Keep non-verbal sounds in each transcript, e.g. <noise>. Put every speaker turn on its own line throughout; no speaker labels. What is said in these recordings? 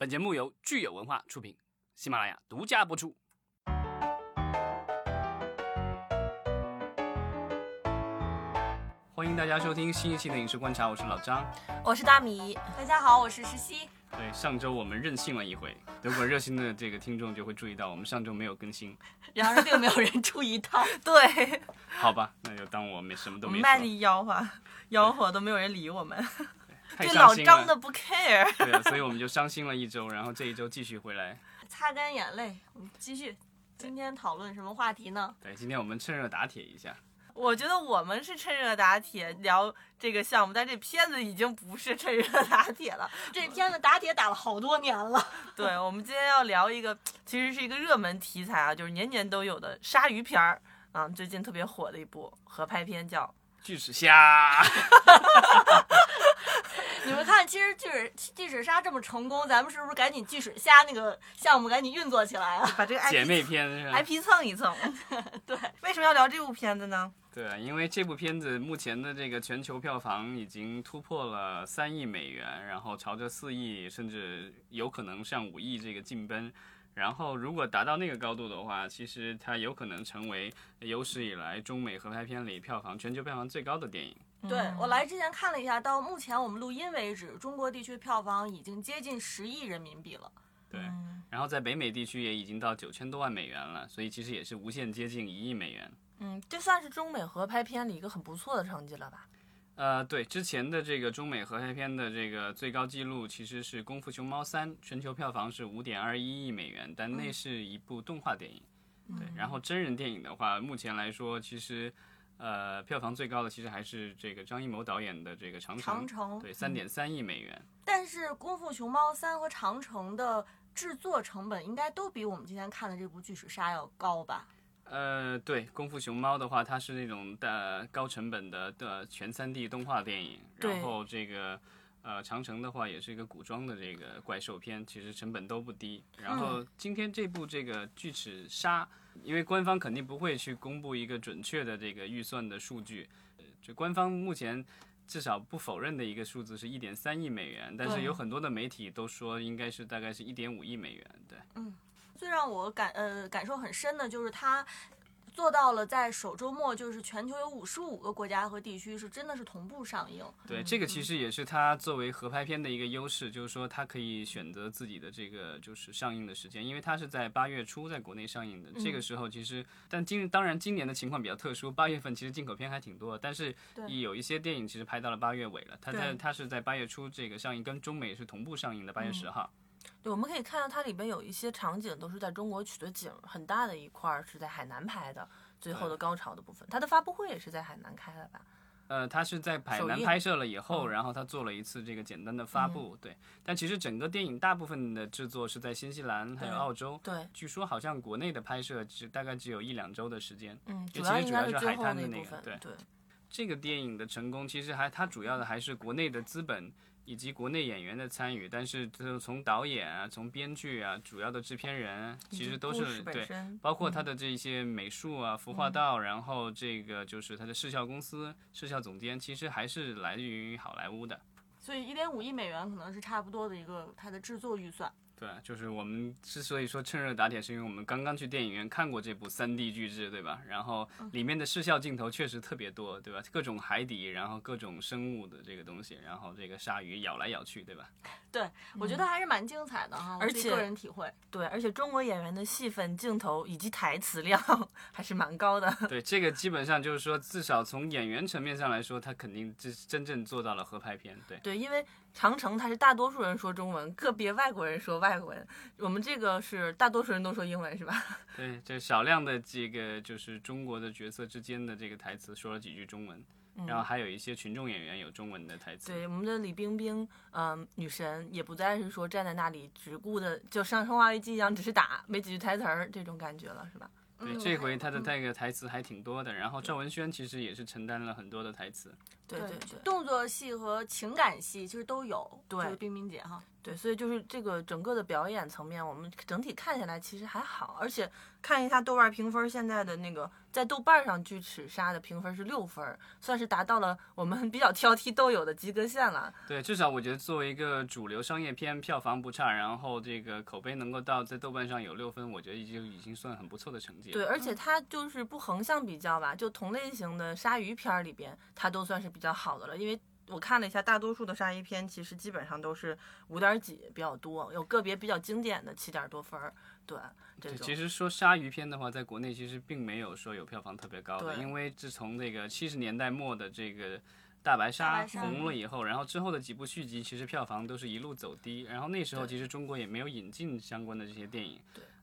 本节目由聚友文化出品，喜马拉雅独家播出。欢迎大家收听新一期的影视观察，我是老张。
我是大米，
大家好，我是石溪。
对，上周我们任性了一回，如果热心的这个听众就会注意到，我们上周没有更新，<laughs>
然而并没有人注意到。<laughs>
对，
好吧，那就当我没什么都没说。
卖力吆喝，吆喝都没有人理我们，
太
对老张的不 care。<laughs>
对啊，所以我们就伤心了一周，然后这一周继续回来。<laughs>
擦干眼泪，我们继续。今天讨论什么话题呢？
对，今天我们趁热打铁一下。
我觉得我们是趁热打铁聊这个项目，但这片子已经不是趁热打铁了。
这片子打铁打了好多年了。<laughs>
对，我们今天要聊一个，其实是一个热门题材啊，就是年年都有的鲨鱼片儿啊，最近特别火的一部合拍片叫
巨齿虾，
你们看，其实巨齿巨齿鲨这么成功，咱们是不是赶紧巨齿虾那个项目赶紧运作起来啊？
把这个
姐妹片是吧
？IP 蹭一蹭。<laughs>
对，
为什么要聊这部片子呢？
对啊，因为这部片子目前的这个全球票房已经突破了三亿美元，然后朝着四亿，甚至有可能上五亿这个进奔。然后如果达到那个高度的话，其实它有可能成为有史以来中美合拍片里票房全球票房最高的电影。
对
嗯
我来之前看了一下，到目前我们录音为止，中国地区票房已经接近十亿人民币了。
对，
嗯
然后在北美地区也已经到九千多万美元了，所以其实也是无限接近一亿美元。
嗯，这算是中美合拍片里一个很不错的成绩了吧？
呃，对，之前的这个中美合拍片的这个最高纪录其实是《功夫熊猫三》，全球票房是五点二一亿美元，但那是一部动画电影。对，然后真人电影的话，目前来说，其实呃票房最高的其实还是这个张艺谋导演的这个《长城
长》，城，
对，三点三亿美元。
但是《功夫熊猫三》和《长城》的制作成本应该都比我们今天看的这部《巨齿鲨》要高吧？
呃，对，《功夫熊猫》的话，它是那种的高成本的的全 3D 动画电影，然后这个呃长城的话也是一个古装的这个怪兽片，其实成本都不低。然后今天这部这个巨齿鲨，因为官方肯定不会去公布一个准确的这个预算的数据，呃，就官方目前。至少不否认的一个数字是一点三亿美元，但是有很多的媒体都说应该是大概是一点五亿美元，对。
嗯最让我感呃感受很深的就是它做到了在首周末，就是全球有五十五个国家和地区是真的是同步上映。
对，这个其实也是它作为合拍片的一个优势，就是说它可以选择自己的这个就是上映的时间，因为它是在八月初在国内上映的。这个时候其实，但今当然今年的情况比较特殊，八月份其实进口片还挺多，但是有一些电影其实拍到了八月尾了，它在它是在八月初这个上映，跟中美是同步上映的，八月十号。
对，我们可以看到它里边有一些场景都是在中国取的景，很大的一块儿是在海南拍的，最后的高潮的部分。它的发布会也是在海南开的吧？
呃，他是在海南拍摄了以后，
嗯
然后他做了一次这个简单的发布，对。但其实整个电影大部分的制作是在新西兰还有澳洲，
对，
据说好像国内的拍摄只大概只有一两周的时间。
嗯，
其
主要应该
实主要是海滩的那个对
对，
这个电影的成功，其实还它主要的还是国内的资本以及国内演员的参与，但是就是从导演啊、从编剧啊、主要的制片人，其实都是对，包括他的这些美术啊、服化道，然后这个就是他的视效公司、视效总监，其实还是来自于好莱坞的。
所以一点五亿美元可能是差不多的一个它的制作预算。
对，就是我们之所以说趁热打铁，是因为我们刚刚去电影院看过这部三 D 巨制，对吧？然后里面的视效镜头确实特别多，对吧？各种海底，然后各种生物的这个东西，然后这个鲨鱼咬来咬去，对吧？
对，我觉得还是蛮精彩的哈，
而且
个人体会。
对，而且中国演员的戏份、镜头以及台词量 <laughs> 还是蛮高的。
对，这个基本上就是说，至少从演员层面上来说，他肯定真真正做到了合拍片。对，
对，因为长城它是大多数人说中文，个别外国人说外国文，我们这个是大多数人都说英文，是吧？<laughs>
对，这少量的这个就是中国的角色之间的这个台词说了几句中文，然后还有一些群众演员有中文的台词。
对，我们的李冰冰，嗯、女神也不再是说站在那里只顾的就像《生化危机》一样，只是打没几句台词儿这种感觉了，是吧？
对，
嗯
这回他的
嗯
那个台词还挺多的，然后赵文轩其实也是承担了很多的台词。
对对对
动作戏和情感戏其实都有。
对
就是冰冰姐哈。
对，所以就是这个整个的表演层面，我们整体看下来其实还好，而且看一下豆瓣评分，现在的那个在豆瓣上《巨齿鲨》的评分是六分，算是达到了我们 <laughs> 比较挑剔豆友的及格线了。
对，至少我觉得作为一个主流商业片，票房不差，然后这个口碑能够到在豆瓣上有六分，我觉得已经已经算很不错的成绩了。
对，而且它就是不横向比较吧，就同类型的鲨鱼片里边，它都算是比较好的了，因为。我看了一下，大多数的鲨鱼片其实基本上都是五点几比较多，有个别比较经典的七点多分儿。对，这
对，
种
其实说鲨鱼片的话，在国内其实并没有说有票房特别高的，因为自从这个七十年代末的这个大白鲨红了以后，然后之后的几部续集其实票房都是一路走低，然后那时候其实中国也没有引进相关的这些电影。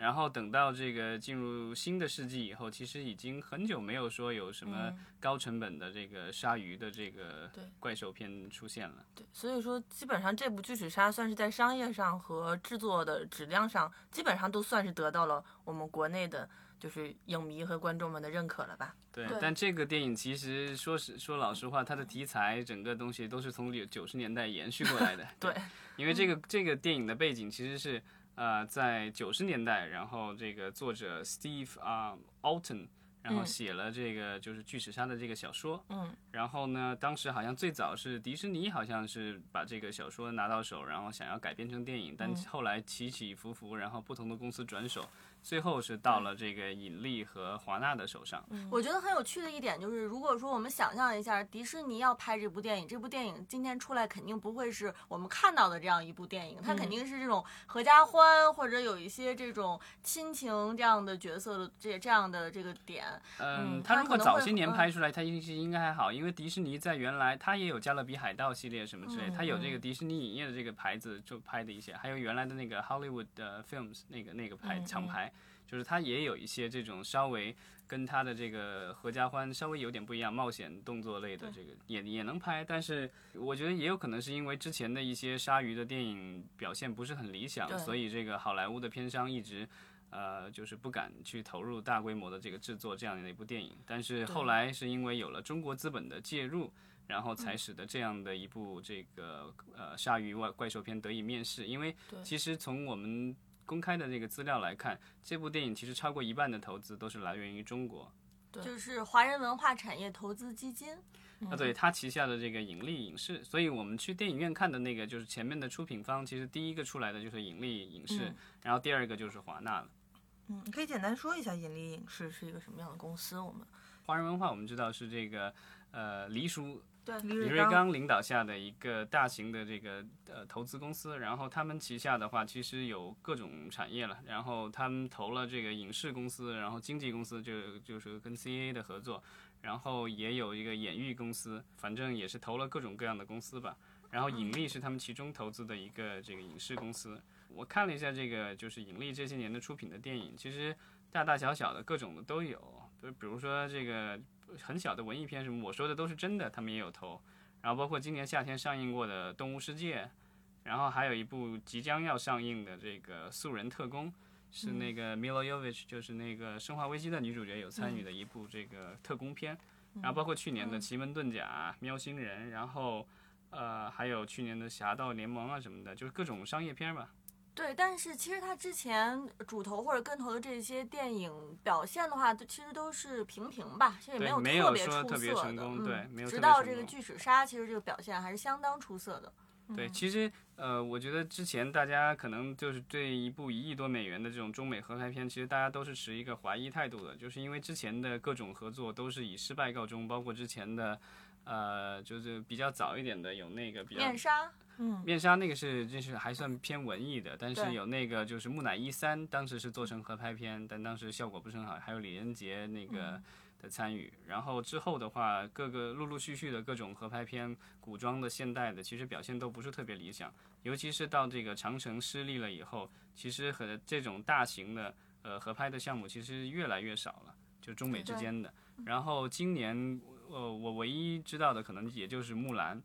对。
然后等到这个进入新的世纪以后，其实已经很久没有说有什么
嗯
高成本的这个鲨鱼的这个怪兽片出现了。
对，所以说基本上这部《巨齿鲨》算是在商业上和制作的质量上，基本上都算是得到了我们国内的，就是影迷和观众们的认可了吧？
对，
对
但这个电影其实说实说老实话，它的题材整个东西都是从九九十年代延续过来的。<laughs>
对，
因为这个这个电影的背景其实是呃在九十年代，然后这个作者 Steve 啊、Alton，然后
嗯
写了这个就是巨齿鲨的这个小说。
嗯，
然后呢，当时好像最早是迪士尼好像是把这个小说拿到手，然后想要改编成电影，但
嗯
后来起起伏伏，然后不同的公司转手，最后是到了这个引力和华纳的手上。
我觉得很有趣的一点就是，如果说我们想象一下，迪士尼要拍这部电影，这部电影今天出来肯定不会是我们看到的这样一部电影，它肯定是这种合家欢或者有一些这种亲情这样的角色的这这样的这个点。
嗯，
嗯
他如果早些年
嗯。
拍出来，他应应该还好，因为迪士尼在原来他也有加勒比海盗系列什么之类，
嗯
他有这个迪士尼影业的这个牌子就拍的一些，还有原来的那个 Hollywood 的 Films 那个那个牌厂牌，就是他也有一些这种稍微跟他的这个合家欢稍微有点不一样，冒险动作类的这个也也能拍，但是我觉得也有可能是因为之前的一些鲨鱼的电影表现不是很理想，所以这个好莱坞的片商一直。呃，就是不敢去投入大规模的这个制作这样的一部电影，但是后来是因为有了中国资本的介入，然后才使得这样的一部这个呃鲨鱼怪怪兽片得以面世。因为其实从我们公开的这个资料来看，这部电影其实超过一半的投资都是来源于中国。
对
就是华人文化产业投资基金。
啊，对他旗下的这个引力影视，所以我们去电影院看的那个就是前面的出品方，其实第一个出来的就是引力影视，
嗯
然后第二个就是华纳了。
嗯，你可以简单说一下引力影视是一个什么样的公司？我们
华人文化我们知道是这个呃黎叔
对，
李
李瑞刚领导下的一个大型的这个呃投资公司，然后他们旗下的话其实有各种产业了，然后他们投了这个影视公司，然后经纪公司就就是跟 CA 的合作，然后也有一个演艺公司，反正也是投了各种各样的公司吧。然后引力是他们其中投资的一个这个影视公司。我看了一下这个就是引力这些年的出品的电影，其实大大小小的各种的都有，就比如说这个很小的文艺片什么，我说的都是真的，他们也有投。然后包括今年夏天上映过的《动物世界》，然后还有一部即将要上映的这个《素人特工》，是那个 Mila Jovovich，就是那个《生化危机》的女主角有参与的一部这个特工片。然后包括去年的《奇门遁甲》喵星人》，然后呃还有去年的《侠盗联盟》啊什么的，就是各种商业片吧。
对，但是其实他之前主投或者跟投的这些电影表现的话，都其实都是平平吧，其实也
没有
特别出
说特别
色的。
成功
嗯，
对没有特别
直到这个巨齿鲨，其实这个表现还是相当出色的。
对，其实呃，我觉得之前大家可能就是对一部一亿多美元的这种中美合拍片，其实大家都是持一个怀疑态度的，就是因为之前的各种合作都是以失败告终，包括之前的呃，就是比较早一点的有那个比较
面纱，
嗯
面纱那个是就是还算偏文艺的，但是有那个就是木乃伊三，当时是做成合拍片，但当时效果不是很好，还有李连杰那个的参与。然后之后的话，各个陆陆续续的各种合拍片，古装的、现代的，其实表现都不是特别理想。尤其是到这个长城失利了以后，其实和这种大型的呃合拍的项目其实越来越少了，就中美之间的。然后今年呃我唯一知道的可能也就是木兰。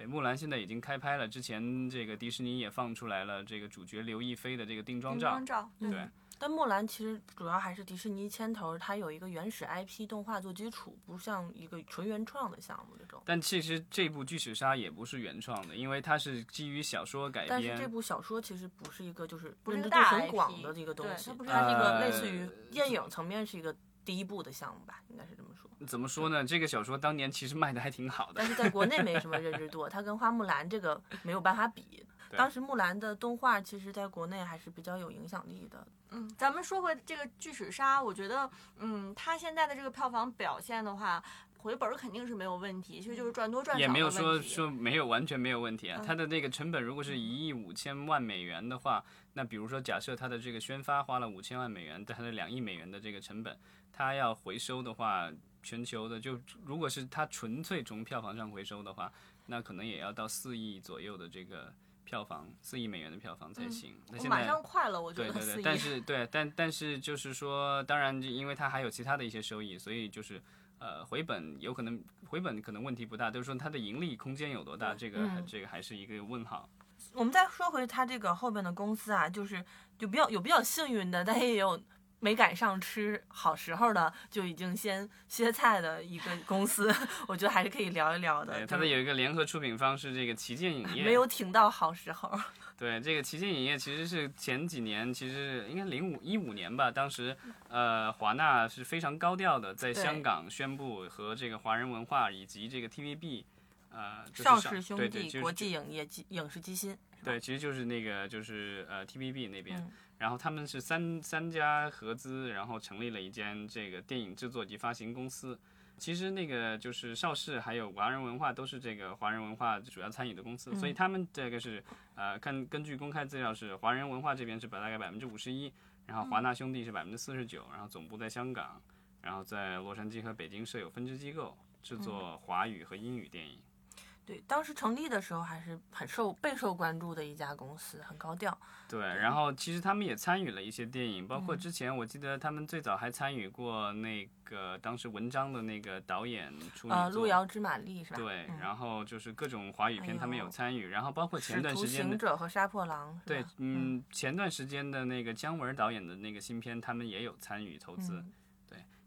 对，木兰现在已经开拍了。之前这个迪士尼也放出来了这个主角刘亦菲的这个定妆照
定妆，照，
嗯
对，
但木兰其实主要还是迪士尼牵头，它有一个原始 IP 动画做基础，不像一个纯原创的项目这种。
但其实这部《巨齿鲨》也不是原创的，因为它是基于小说改编
但是这。部小说其实不是一个就是
不是一个大
认知度很广的一个东
对
西，
它不是
它是一个
呃
类似于电影层面是一个第一部的项目吧，应该是这么说。
怎么说呢？这个小说当年其实卖的还挺好的
但。是在国内没什么认知度，<laughs> 它跟花木兰这个没有办法比。当时木兰的动画其实在国内还是比较有影响力的。
嗯，咱们说回这个《巨齿鲨》，我觉得，嗯，它现在的这个票房表现的话，回本儿肯定是没有问题，其实就是赚多赚少
也没有说说没有完全没有问题啊。
嗯
它的那个成本如果是一亿五千万美元的话，那比如说假设它的这个宣发花了五千万美元，但它的两亿美元的这个成本，它要回收的话，全球的就如果是它纯粹从票房上回收的话，那可能也要到四亿左右的这个票房，四亿美元的票房才行。那现在马
上快了，我觉
得对对
对。
但是对，但但是就是说，当然，因为它还有其他的一些收益，所以就是呃，回本有可能回本可能问题不大，就是说它的盈利空间有多大，这个、
嗯
这个还是一个问号。
我们再说回它这个后边的公司啊，就是就比较有比较幸运的，但也有没赶上吃好时候的，就已经先歇菜的一个公司，<laughs> 我觉得还是可以聊一聊的。
对，
就是
它的有一个联合出品方是这个旗舰影业，
没有挺到好时候。
对，这个旗舰影业其实是前几年，其实应该零五一五年吧，当时呃华纳是非常高调的在香港宣布和这个华人文化以及这个 TVB 呃就是
邵
上
氏兄弟国际影业基影视基金，
对，其实就是那个就是呃 TVB 那边，
嗯
然后他们是三三家合资，然后成立了一间这个电影制作及发行公司。其实那个就是邵氏还有华人文化都是这个华人文化主要参与的公司，所以他们这个是呃看根据公开资料是华人文化这边是百大概百分之五十一，然后华纳兄弟是百分之四十九，然后总部在香港，然后在洛杉矶和北京设有分支机构，制作华语和英语电影。
对，当时成立的时候还是很受备受关注的一家公司，很高调。
对，然后其实他们也参与了一些电影，包括之前我记得他们最早还参与过那个当时文章的那个导演
呃，路遥知马力是吧？
对，
嗯
然后就是各种华语片他们有参与，然后包括前段时间的。
行者和杀破狼
对，嗯，前段时间的那个姜文导演的那个新片，他们也有参与投资。
嗯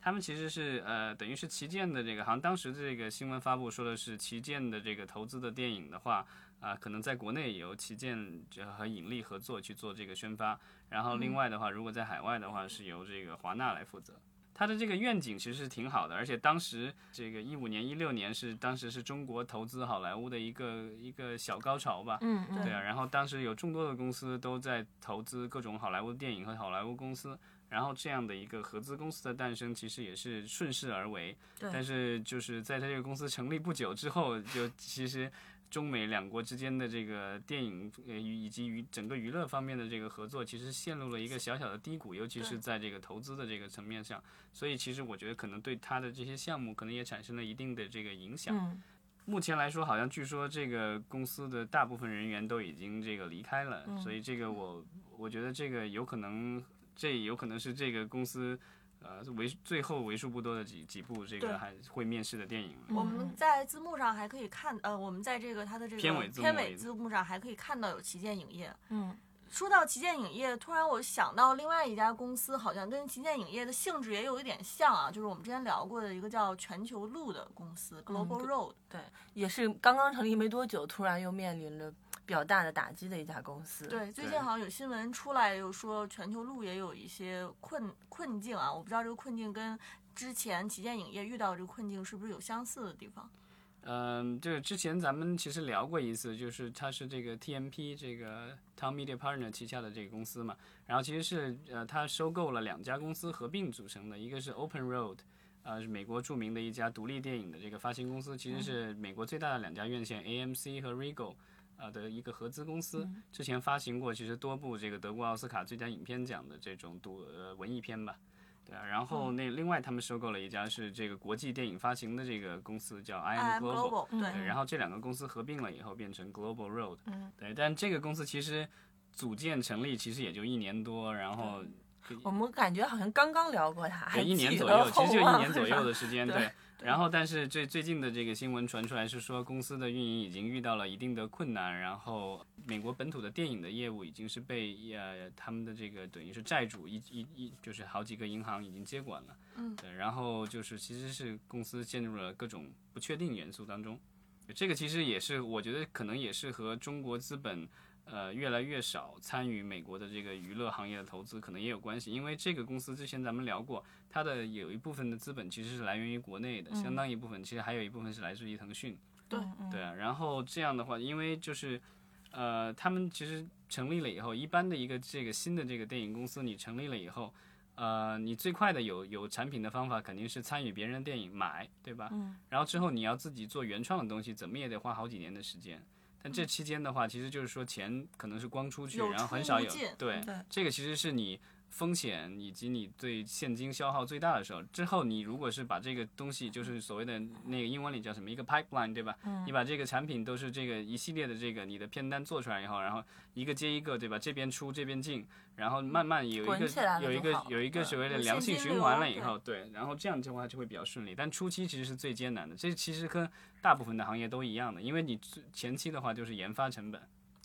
他们其实是呃，等于是旗舰的这个，好像当时这个新闻发布说的是旗舰的这个投资的电影的话，啊、可能在国内由旗舰这和引力合作去做这个宣发，然后另外的话，如果在海外的话，是由这个华纳来负责。它的这个愿景其实是挺好的，而且当时这个一五年、一六年是当时是中国投资好莱坞的一个一个小高潮吧。
嗯嗯，
对啊，然后当时有众多的公司都在投资各种好莱坞电影和好莱坞公司，然后这样的一个合资公司的诞生，其实也是顺势而为。
对
但是就是在他这个公司成立不久之后，就其实中美两国之间的这个电影呃以及娱整个娱乐方面的这个合作，其实陷入了一个小小的低谷，尤其是在这个投资的这个层面上。所以其实我觉得可能对他的这些项目可能也产生了一定的这个影响。
嗯，
目前来说，好像据说这个公司的大部分人员都已经这个离开了，
嗯
所以这个我我觉得这个有可能，这有可能是这个公司呃为最后为数不多的几几部这个还会面试的电影了。
我
嗯
们在字幕上还可以看，呃，我们在这个它的这个
片尾
片尾字幕上还可以看到有旗舰影业。
嗯，
说到旗舰影业，突然我想到另外一家公司，好像跟旗舰影业的性质也有一点像啊，就是我们之前聊过的一个叫全球路的公司 Global Road。
对，也是刚刚成立没多久，突然又面临着比较大的打击的一家公司。，
对，最近好像有新闻出来，又说全球路也有一些困困境啊，我不知道这个困境跟之前旗舰影业遇到这个困境是不是有相似的地方？
嗯，这个之前咱们其实聊过一次，就是它是这个 TMP 这个 Town Media Partner 旗下的这个公司嘛，然后其实是呃它收购了两家公司合并组成的，一个是 Open Road，呃是美国著名的一家独立电影的这个发行公司，其实是美国最大的两家院线 AMC 和 Regal。呃的一个合资公司，之前发行过其实多部这个德国奥斯卡最佳影片奖的这种独呃文艺片吧，对啊，然后那另外他们收购了一家是这个国际电影发行的这个公司叫 I M
Global，Global，对，
然后这两个公司合并了以后变成 Global Road，
嗯，
对，但这个公司其实组建成立其实也就一年多，然后
我们感觉好像刚刚聊过他，
对，一年左右，其实就一年左右的时间，<laughs> 对。然后，但是最最近的这个新闻传出来是说，公司的运营已经遇到了一定的困难，然后美国本土的电影的业务已经是被呃他们的这个等于是债主一一一就是好几个银行已经接管了，
嗯，
对，然后就是其实是公司陷入了各种不确定元素当中，这个其实也是我觉得可能也是和中国资本。呃，越来越少参与美国的这个娱乐行业的投资，可能也有关系。因为这个公司之前咱们聊过，它的有一部分的资本其实是来源于国内的，相当一部分其实还有一部分是来自于腾讯。
对
对啊，然后这样的话，因为就是呃，他们其实成立了以后，一般的一个这个新的这个电影公司，你成立了以后，呃，你最快的有有产品的方法肯定是参与别人的电影买，对吧？
嗯。
然后之后你要自己做原创的东西，怎么也得花好几年的时间。但这期间的话，其实就是说钱可能是光出去，然后很少有对，这个其实是你。风险以及你对现金消耗最大的时候，之后你如果是把这个东西，就是所谓的那个英文里叫什么一个 pipeline，对吧？
嗯。
你把这个产品都是这个一系列的这个你的片单做出来以后，然后一个接一个，对吧？这边出这边进，然后慢慢有一个有一个有一个所谓的良性循环了以后，对，然后这样的话就会比较顺利。但初期其实是最艰难的，这其实跟大部分的行业都一样的，因为你前期的话就是研发成本。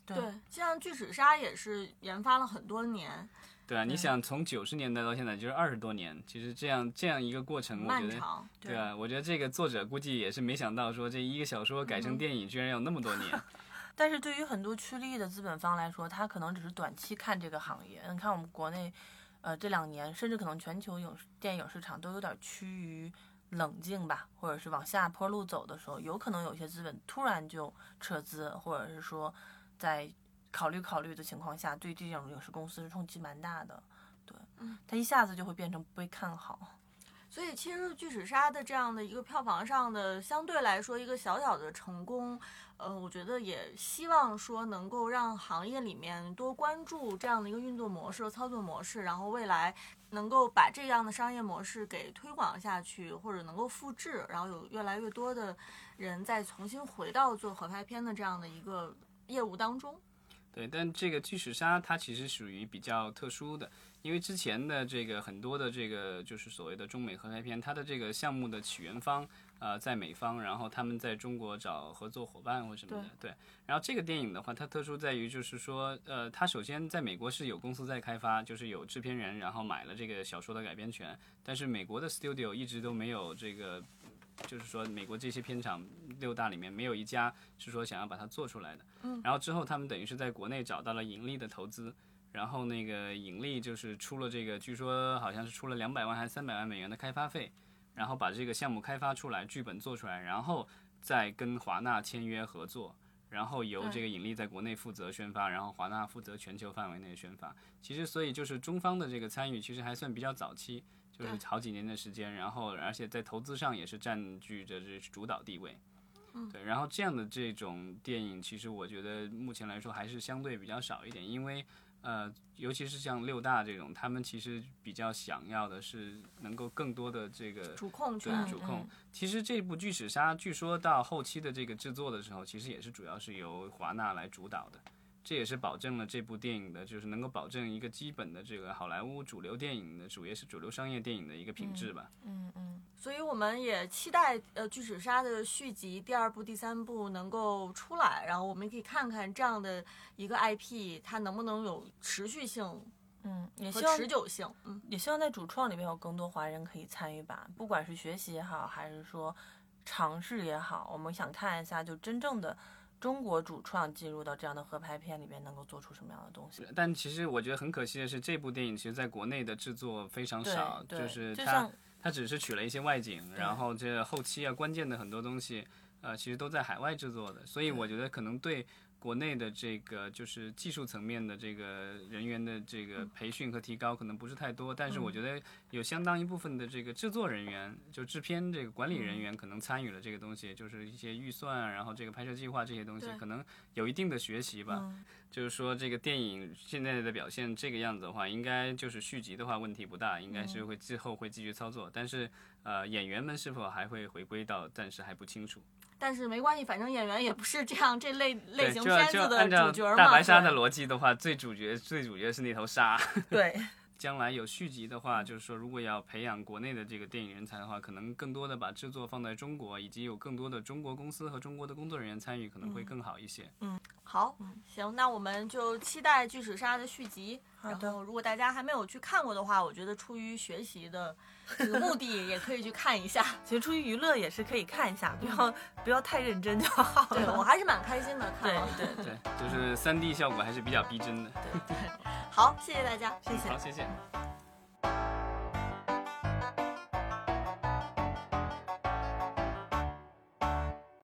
对，
像巨齿鲨也是研发了很多年。
对啊，你想从九十年代到现在就是二十多年，其实这样这样一个过程，我觉得，对啊，我觉得这个作者估计也是没想到，说这一个小说改成电影居然要那么多年。<laughs>
但是对于很多趋利的资本方来说，他可能只是短期看这个行业。你看我们国内，呃，这两年甚至可能全球影视电影市场都有点趋于冷静吧，或者是往下坡路走的时候，有可能有些资本突然就撤资，或者是说在。考虑考虑的情况下，对这种影视公司是冲击蛮大的，对，
嗯，
它一下子就会变成不被看好。
所以其实《巨齿鲨》的这样的一个票房上的相对来说一个小小的成功，呃，我觉得也希望说能够让行业里面多关注这样的一个运作模式、操作模式，然后未来能够把这样的商业模式给推广下去，或者能够复制，然后有越来越多的人再重新回到做合拍片的这样的一个业务当中。
对，但这个巨齿鲨它其实属于比较特殊的，因为之前的这个很多的这个就是所谓的中美合拍片，它的这个项目的起源方呃在美方，然后他们在中国找合作伙伴或什么的，对。然后这个电影的话，它特殊在于就是说，呃，它首先在美国是有公司在开发，就是有制片人，然后买了这个小说的改编权，但是美国的 studio 一直都没有这个。就是说，美国这些片场六大里面没有一家是说想要把它做出来的。
嗯。
然后之后他们等于是在国内找到了盈利的投资，然后那个盈利就是出了这个，据说好像是出了两百万还是三百万美元的开发费，然后把这个项目开发出来，剧本做出来，然后再跟华纳签约合作，然后由这个盈利在国内负责宣发，然后华纳负责全球范围内的宣发。其实所以就是中方的这个参与其实还算比较早期。就是好几年的时间，然后而且在投资上也是占据着这主导地位，对，然后这样的这种电影，其实我觉得目前来说还是相对比较少一点，因为呃，尤其是像六大这种，他们其实比较想要的是能够更多的这个
主控
权，主控。其实这部《巨齿鲨》据说到后期的这个制作的时候，其实也是主要是由华纳来主导的。这也是保证了这部电影的，就是能够保证一个基本的这个好莱坞主流电影的，主要是主流商业电影的一个品质吧。
嗯嗯。
所以我们也期待呃《巨齿鲨》的续集第二部、第三部能够出来，然后我们可以看看这样的一个 IP 它能不能有持续性，
嗯，也希望
持久性，嗯，
也希望在主创里面有更多华人可以参与吧，不管是学习也好，还是说尝试也好，我们想看一下就真正的。中国主创进入到这样的合拍片里面，能够做出什么样的东西？
但其实我觉得很可惜的是，这部电影其实在国内的制作非常少，就是它它只是取了一些外景，然后这后期啊关键的很多东西，呃，其实都在海外制作的，所以我觉得可能对。国内的这个就是技术层面的这个人员的这个培训和提高可能不是太多，但是我觉得有相当一部分的这个制作人员，就制片这个管理人员可能参与了这个东西，就是一些预算，然后这个拍摄计划这些东西，可能有一定的学习吧。就是说这个电影现在的表现这个样子的话，应该就是续集的话问题不大，应该是会之后会继续操作，但是呃演员们是否还会回归到，暂时还不清楚。
但是没关系，反正演员也不是这样这类类型片子的
主角嘛。大白鲨的逻辑的话，最主角最主角是那头鲨。<laughs>
对
将来有续集的话，就是说如果要培养国内的这个电影人才的话，可能更多的把制作放在中国，以及有更多的中国公司和中国的工作人员参与，可能会更好一些。
嗯好，行，那我们就期待《巨齿鲨》的续集。
好的
然后，如果大家还没有去看过的话，我觉得出于学习的这个目的，也可以去看一下。
其实出于娱乐也是可以看一下，不要不要太认真就好
对我。还是蛮开心的，看
对
了。
对对，
对，就是三 D 效果还是比较逼真的。
好，谢谢大家。
谢谢
好，。谢谢。